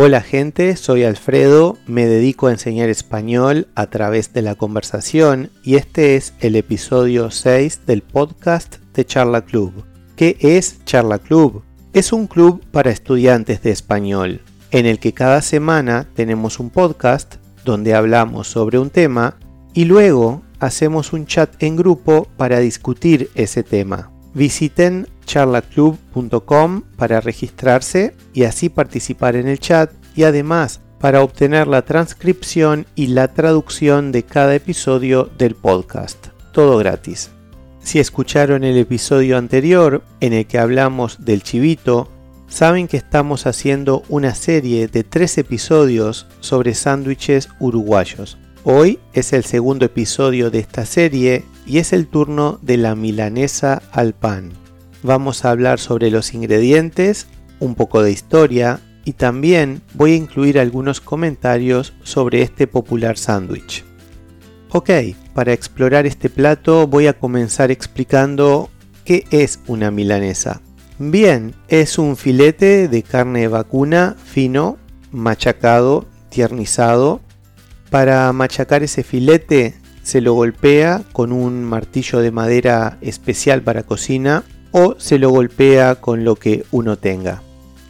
Hola gente, soy Alfredo, me dedico a enseñar español a través de la conversación y este es el episodio 6 del podcast de Charla Club. ¿Qué es Charla Club? Es un club para estudiantes de español, en el que cada semana tenemos un podcast donde hablamos sobre un tema y luego hacemos un chat en grupo para discutir ese tema. Visiten charlaclub.com para registrarse y así participar en el chat y además para obtener la transcripción y la traducción de cada episodio del podcast. Todo gratis. Si escucharon el episodio anterior en el que hablamos del chivito, saben que estamos haciendo una serie de tres episodios sobre sándwiches uruguayos. Hoy es el segundo episodio de esta serie y es el turno de la milanesa al pan. Vamos a hablar sobre los ingredientes, un poco de historia y también voy a incluir algunos comentarios sobre este popular sándwich. Ok, para explorar este plato voy a comenzar explicando qué es una milanesa. Bien, es un filete de carne vacuna fino, machacado, tiernizado. Para machacar ese filete se lo golpea con un martillo de madera especial para cocina o se lo golpea con lo que uno tenga.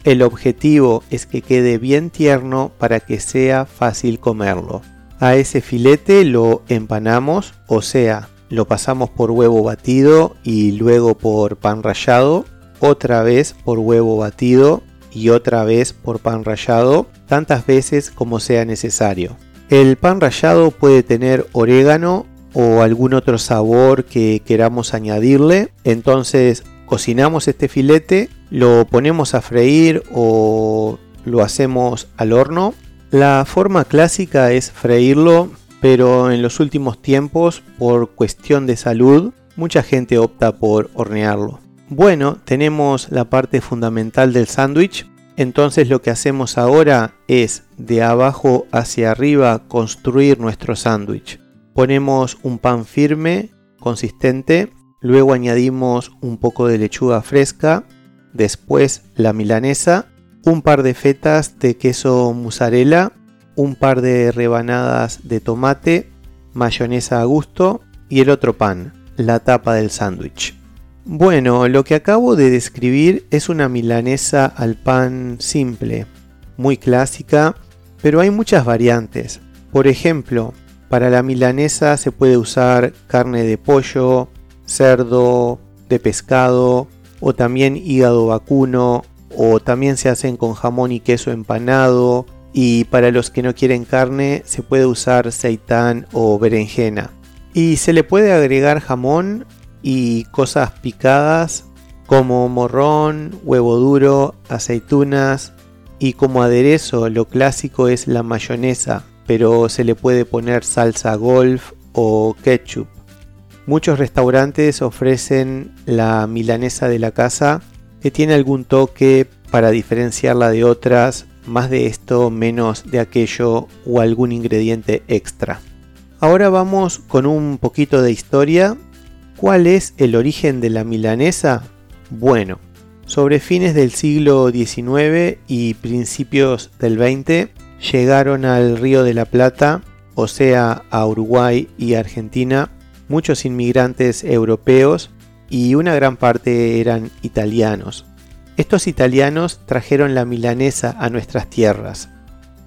El objetivo es que quede bien tierno para que sea fácil comerlo. A ese filete lo empanamos, o sea, lo pasamos por huevo batido y luego por pan rallado, otra vez por huevo batido y otra vez por pan rallado, tantas veces como sea necesario. El pan rallado puede tener orégano o algún otro sabor que queramos añadirle. Entonces cocinamos este filete, lo ponemos a freír o lo hacemos al horno. La forma clásica es freírlo, pero en los últimos tiempos, por cuestión de salud, mucha gente opta por hornearlo. Bueno, tenemos la parte fundamental del sándwich, entonces lo que hacemos ahora es de abajo hacia arriba construir nuestro sándwich. Ponemos un pan firme, consistente, luego añadimos un poco de lechuga fresca, después la milanesa, un par de fetas de queso mozzarella, un par de rebanadas de tomate, mayonesa a gusto y el otro pan, la tapa del sándwich. Bueno, lo que acabo de describir es una milanesa al pan simple, muy clásica, pero hay muchas variantes. Por ejemplo, para la milanesa se puede usar carne de pollo, cerdo, de pescado o también hígado vacuno o también se hacen con jamón y queso empanado y para los que no quieren carne se puede usar seitán o berenjena. Y se le puede agregar jamón y cosas picadas como morrón, huevo duro, aceitunas y como aderezo lo clásico es la mayonesa, pero se le puede poner salsa golf o ketchup. Muchos restaurantes ofrecen la milanesa de la casa que tiene algún toque para diferenciarla de otras, más de esto, menos de aquello o algún ingrediente extra. Ahora vamos con un poquito de historia ¿Cuál es el origen de la milanesa? Bueno, sobre fines del siglo XIX y principios del XX llegaron al Río de la Plata, o sea, a Uruguay y Argentina, muchos inmigrantes europeos y una gran parte eran italianos. Estos italianos trajeron la milanesa a nuestras tierras.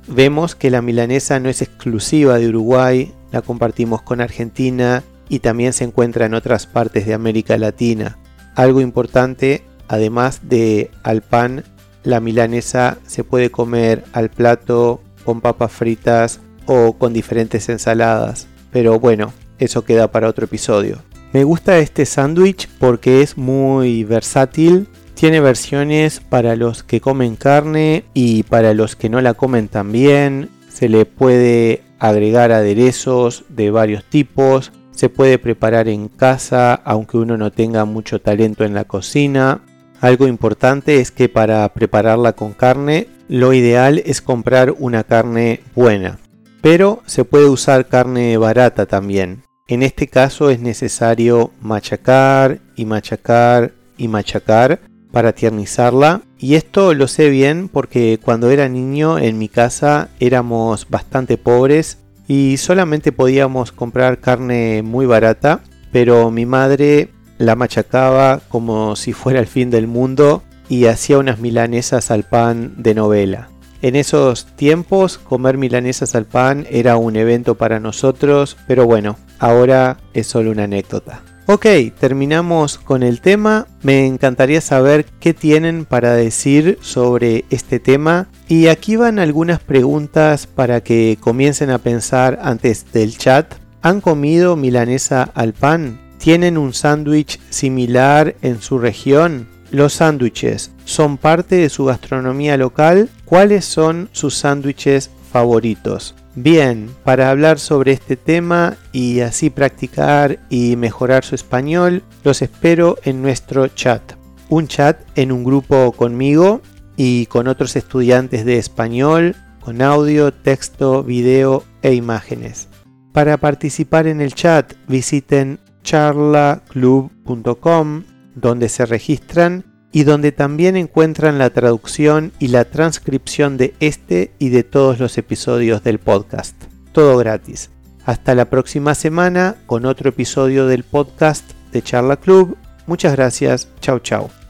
Vemos que la milanesa no es exclusiva de Uruguay, la compartimos con Argentina y también se encuentra en otras partes de América Latina. Algo importante, además de al pan, la milanesa se puede comer al plato con papas fritas o con diferentes ensaladas. Pero bueno, eso queda para otro episodio. Me gusta este sándwich porque es muy versátil. Tiene versiones para los que comen carne y para los que no la comen también. Se le puede agregar aderezos de varios tipos se puede preparar en casa aunque uno no tenga mucho talento en la cocina. Algo importante es que para prepararla con carne, lo ideal es comprar una carne buena. Pero se puede usar carne barata también. En este caso es necesario machacar y machacar y machacar para tiernizarla. Y esto lo sé bien porque cuando era niño en mi casa éramos bastante pobres y solamente podíamos comprar carne muy barata, pero mi madre la machacaba como si fuera el fin del mundo y hacía unas milanesas al pan de novela. En esos tiempos comer milanesas al pan era un evento para nosotros, pero bueno, ahora es solo una anécdota. Ok, terminamos con el tema. Me encantaría saber qué tienen para decir sobre este tema. Y aquí van algunas preguntas para que comiencen a pensar antes del chat. ¿Han comido milanesa al pan? ¿Tienen un sándwich similar en su región? Los sándwiches son parte de su gastronomía local. ¿Cuáles son sus sándwiches favoritos? Bien, para hablar sobre este tema y así practicar y mejorar su español, los espero en nuestro chat. Un chat en un grupo conmigo y con otros estudiantes de español, con audio, texto, video e imágenes. Para participar en el chat visiten charlaclub.com donde se registran y donde también encuentran la traducción y la transcripción de este y de todos los episodios del podcast. Todo gratis. Hasta la próxima semana con otro episodio del podcast de Charla Club. Muchas gracias. Chau chau.